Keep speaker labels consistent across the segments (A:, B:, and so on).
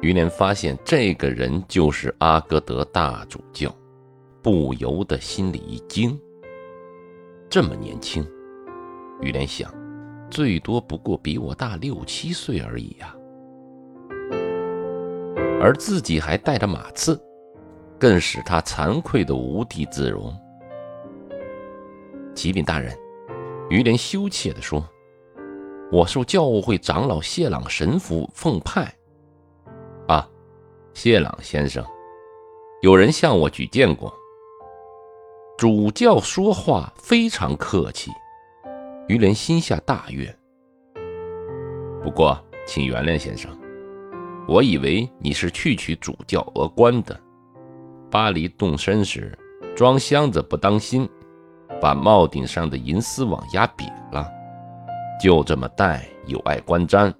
A: 于连发现这个人就是阿格德大主教，不由得心里一惊。这么年轻，于连想，最多不过比我大六七岁而已呀。而自己还带着马刺，更使他惭愧的无地自容。启禀大人，于连羞怯地说：“我受教务会长老谢朗神父奉派。”谢朗先生，有人向我举荐过。主教说话非常客气，于连心下大悦。不过，请原谅先生。我以为你是去取主教额冠的。巴黎动身时，装箱子不当心，把帽顶上的银丝网压瘪了，就这么戴有碍观瞻。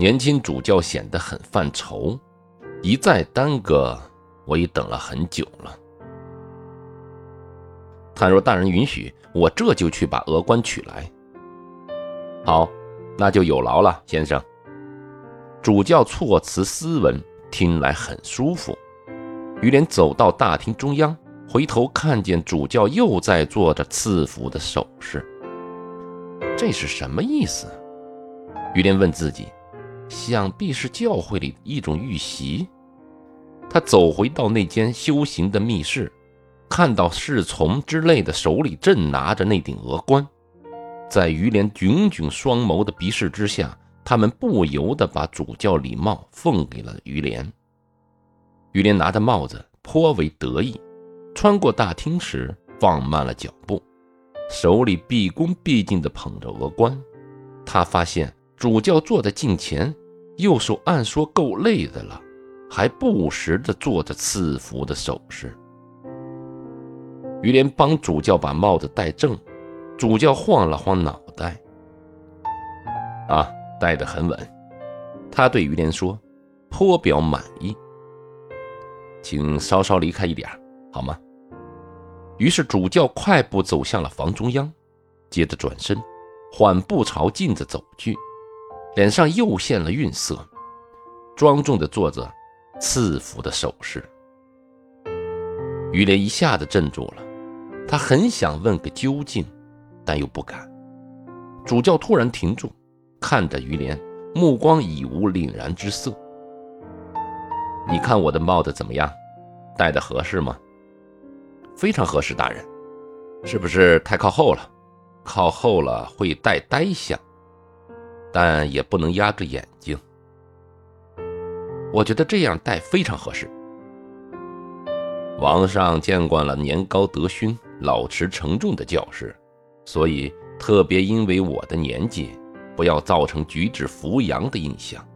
A: 年轻主教显得很犯愁，一再耽搁，我已等了很久了。倘若大人允许，我这就去把额冠取来。好，那就有劳了，先生。主教措辞斯文，听来很舒服。于连走到大厅中央，回头看见主教又在做着赐福的手势，这是什么意思？于连问自己，想必是教会里一种玉玺。他走回到那间修行的密室，看到侍从之类的手里正拿着那顶额冠，在于连炯炯双眸的逼视之下。他们不由得把主教礼帽奉给了于连。于连拿着帽子颇为得意，穿过大厅时放慢了脚步，手里毕恭毕敬地捧着额冠。他发现主教坐在镜前，右手按说够累的了，还不时地做着赐福的手势。于连帮主教把帽子戴正，主教晃了晃脑袋，啊。戴得很稳，他对于连说：“颇表满意，请稍稍离开一点好吗？”于是主教快步走向了房中央，接着转身，缓步朝镜子走去，脸上又现了愠色，庄重地做着赐福的手势。于连一下子镇住了，他很想问个究竟，但又不敢。主教突然停住。看着于连，目光已无凛然之色。你看我的帽子怎么样？戴的合适吗？非常合适，大人。是不是太靠后了？靠后了会戴呆相，但也不能压着眼睛。我觉得这样戴非常合适。王上见惯了年高德勋、老持沉重的教士，所以特别因为我的年纪。不要造成举止扶扬的印象。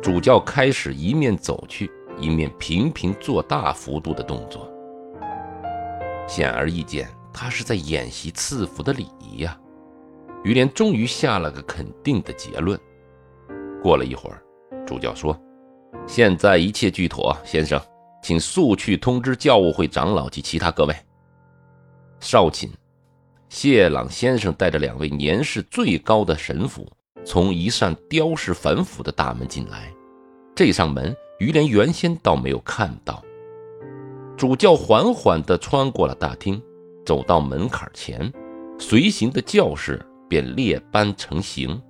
A: 主教开始一面走去，一面频频做大幅度的动作，显而易见，他是在演习赐福的礼仪呀。于连终于下了个肯定的结论。过了一会儿，主教说：“现在一切俱妥，先生，请速去通知教务会长老及其他各位。”少顷。谢朗先生带着两位年事最高的神父，从一扇雕饰繁复的大门进来。这扇门，于连原先倒没有看到。主教缓缓地穿过了大厅，走到门槛前，随行的教士便列班成行。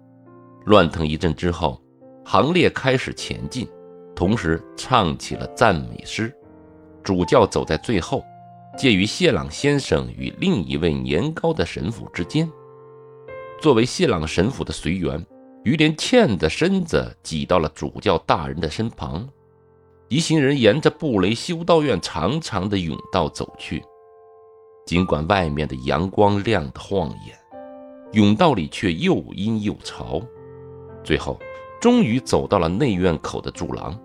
A: 乱腾一阵之后，行列开始前进，同时唱起了赞美诗。主教走在最后。介于谢朗先生与另一位年高的神父之间，作为谢朗神父的随员，于连欠的身子挤到了主教大人的身旁。一行人沿着布雷修道院长长的甬道走去，尽管外面的阳光亮得晃眼，甬道里却又阴又潮。最后，终于走到了内院口的柱廊。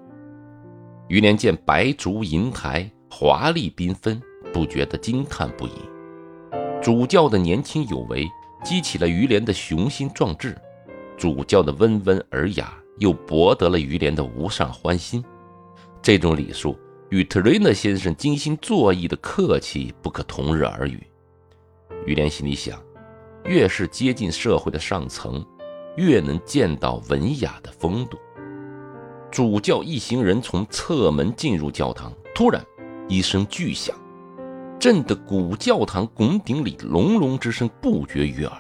A: 于连见白竹银台华丽缤纷。不觉得惊叹不已。主教的年轻有为，激起了于连的雄心壮志；主教的温文尔雅，又博得了于连的无上欢心。这种礼数与特瑞纳先生精心作意的客气不可同日而语。于连心里想：越是接近社会的上层，越能见到文雅的风度。主教一行人从侧门进入教堂，突然一声巨响，震得古教堂拱顶里隆隆之声不绝于耳。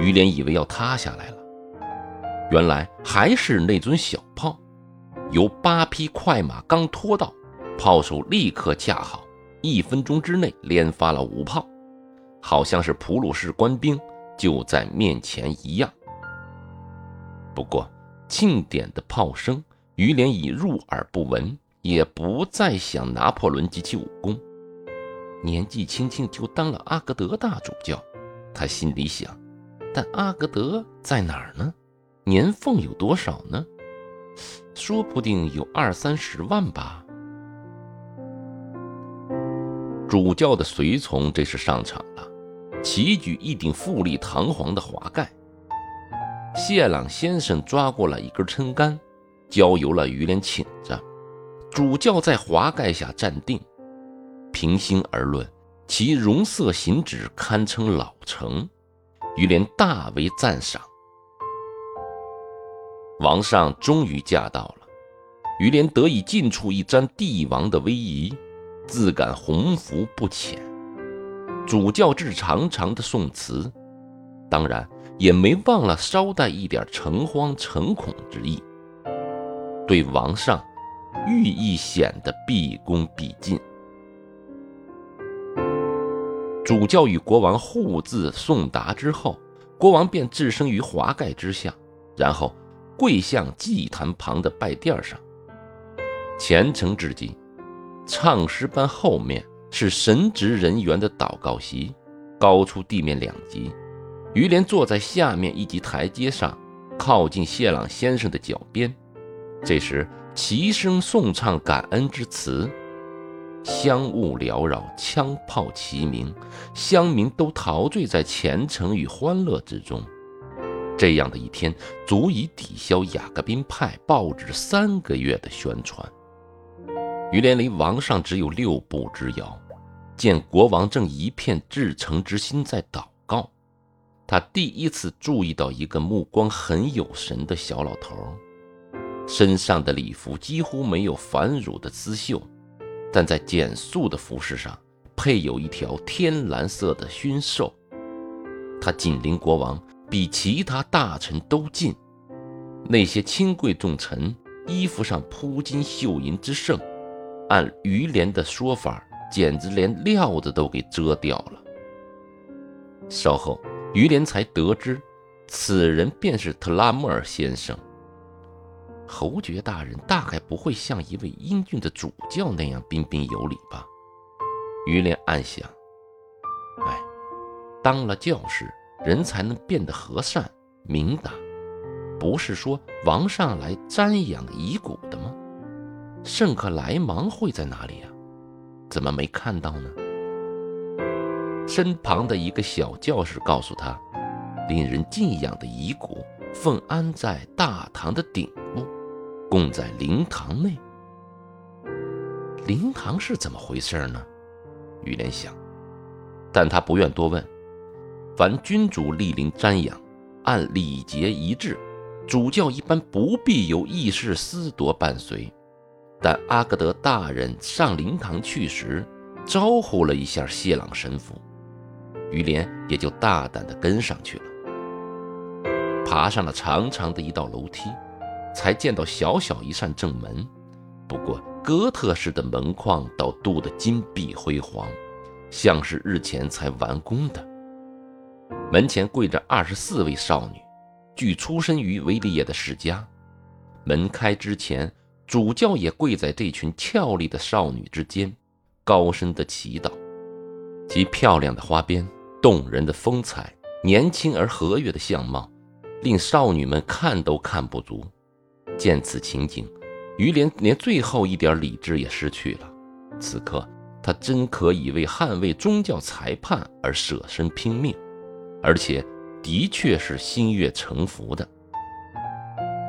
A: 于连以为要塌下来了，原来还是那尊小炮，由八匹快马刚拖到，炮手立刻架好，一分钟之内连发了五炮，好像是普鲁士官兵就在面前一样。不过。庆典的炮声，于连已入耳不闻，也不再想拿破仑及其武功。年纪轻轻就当了阿格德大主教，他心里想：但阿格德在哪儿呢？年俸有多少呢？说不定有二三十万吧。主教的随从这时上场了，齐举一顶富丽堂皇的华盖。谢朗先生抓过了一根撑杆，交由了于连请着。主教在华盖下站定。平心而论，其容色形止堪称老成，于连大为赞赏。王上终于驾到了，于连得以近处一瞻帝王的威仪，自感鸿福不浅。主教致长长的颂词，当然。也没忘了捎带一点诚惶诚恐之意，对王上寓意显得毕恭毕敬。主教与国王互自送达之后，国王便置身于华盖之下，然后跪向祭坛旁的拜垫上，虔诚至极。唱诗班后面是神职人员的祷告席，高出地面两级。于连坐在下面一级台阶上，靠近谢朗先生的脚边。这时，齐声颂唱感恩之词，香雾缭绕，枪炮齐鸣，乡民都陶醉在虔诚与欢乐之中。这样的一天，足以抵消雅各宾派报纸三个月的宣传。于连离王上只有六步之遥，见国王正一片至诚之心在祷告。他第一次注意到一个目光很有神的小老头，身上的礼服几乎没有繁缛的刺绣，但在简素的服饰上配有一条天蓝色的熏兽。他紧邻国王，比其他大臣都近。那些亲贵重臣衣服上铺金绣银之盛，按于连的说法，简直连料子都给遮掉了。稍后。于连才得知，此人便是特拉莫尔先生。侯爵大人大概不会像一位英俊的主教那样彬彬有礼吧？于连暗想。哎，当了教士，人才能变得和善明达，不是说王上来瞻仰遗骨的吗？圣克莱芒会在哪里呀？怎么没看到呢？身旁的一个小教士告诉他：“令人敬仰的遗骨奉安在大堂的顶部，供在灵堂内。灵堂是怎么回事呢？”于连想，但他不愿多问。凡君主莅临瞻仰，按礼节一致，主教一般不必有议事司铎伴随。但阿格德大人上灵堂去时，招呼了一下谢朗神父。于连也就大胆地跟上去了，爬上了长长的一道楼梯，才见到小小一扇正门。不过哥特式的门框倒镀得金碧辉煌，像是日前才完工的。门前跪着二十四位少女，据出身于维利耶的世家。门开之前，主教也跪在这群俏丽的少女之间，高声的祈祷。其漂亮的花边。动人的风采，年轻而和悦的相貌，令少女们看都看不足。见此情景，于连连最后一点理智也失去了。此刻，他真可以为捍卫宗教裁判而舍身拼命，而且的确是心悦诚服的。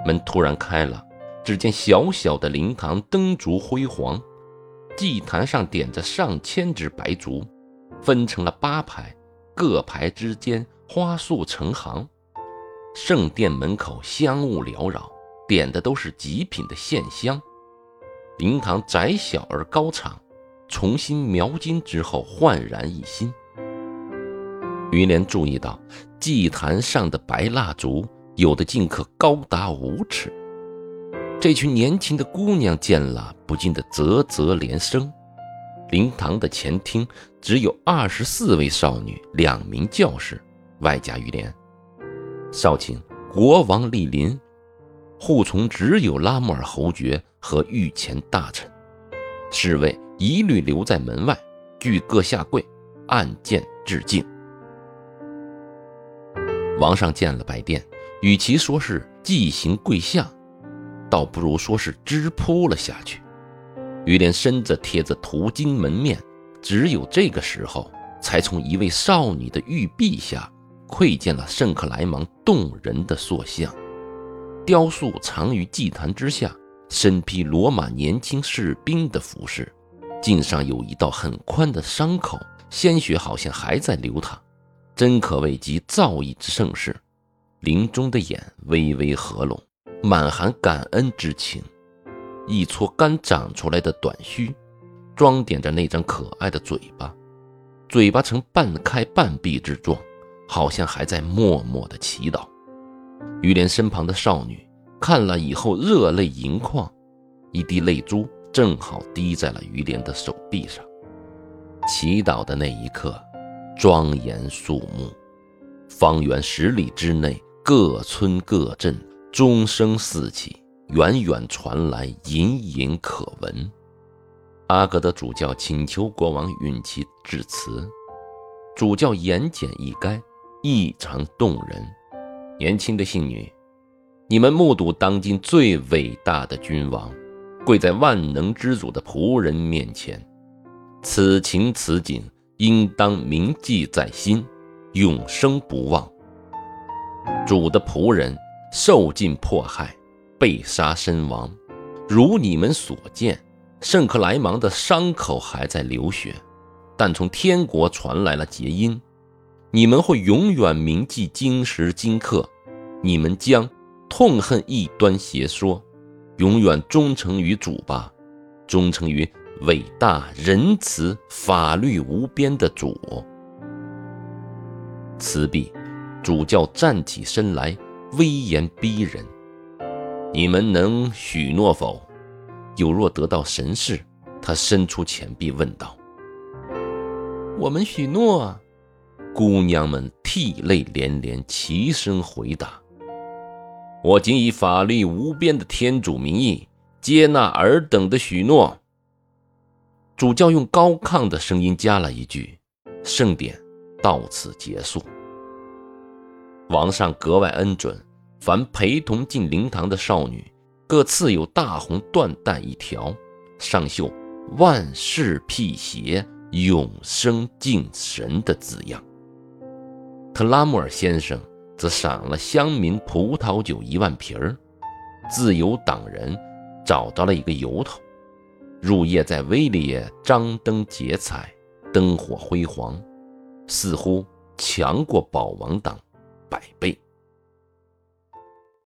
A: 门突然开了，只见小小的灵堂灯烛辉煌，祭坛上点着上千支白烛，分成了八排。各排之间花树成行，圣殿门口香雾缭绕，点的都是极品的线香。灵堂窄小而高敞，重新描金之后焕然一新。于连注意到祭坛上的白蜡烛，有的竟可高达五尺。这群年轻的姑娘见了，不禁的啧啧连声。灵堂的前厅只有二十四位少女，两名教士，外加于连。少顷，国王莅临，护从只有拉穆尔侯爵和御前大臣，侍卫一律留在门外，俱各下跪，按剑致敬。王上见了白殿，与其说是祭行跪下。倒不如说是直扑了下去。于连身子贴着途经门面，只有这个时候，才从一位少女的玉臂下窥见了圣克莱芒动人的塑像。雕塑藏于祭坛之下，身披罗马年轻士兵的服饰，颈上有一道很宽的伤口，鲜血好像还在流淌，真可谓极造诣之盛世。林中的眼微微合拢。满含感恩之情，一撮刚长出来的短须，装点着那张可爱的嘴巴，嘴巴呈半开半闭之状，好像还在默默的祈祷。于连身旁的少女看了以后，热泪盈眶，一滴泪珠正好滴在了于连的手臂上。祈祷的那一刻，庄严肃穆，方圆十里之内，各村各镇。钟声四起，远远传来，隐隐可闻。阿格的主教请求国王允其致辞。主教言简意赅，异常动人。年轻的信女，你们目睹当今最伟大的君王，跪在万能之主的仆人面前，此情此景，应当铭记在心，永生不忘。主的仆人。受尽迫害，被杀身亡。如你们所见，圣克莱芒的伤口还在流血，但从天国传来了捷音。你们会永远铭记今时今刻，你们将痛恨异端邪说，永远忠诚于主吧，忠诚于伟大仁慈、法律无边的主。辞毕，主教站起身来。威严逼人，你们能许诺否？有若得到神事，他伸出前臂问道：“
B: 我们许诺。”
A: 姑娘们涕泪连连，齐声回答：“我仅以法力无边的天主名义，接纳尔等的许诺。”主教用高亢的声音加了一句：“盛典到此结束。”王上格外恩准，凡陪同进灵堂的少女，各赐有大红缎带一条，上绣“万世辟邪，永生敬神”的字样。特拉穆尔先生则赏了乡民葡萄酒一万瓶儿。自由党人找到了一个由头，入夜在威利耶张灯结彩，灯火辉煌，似乎强过保王党。百倍。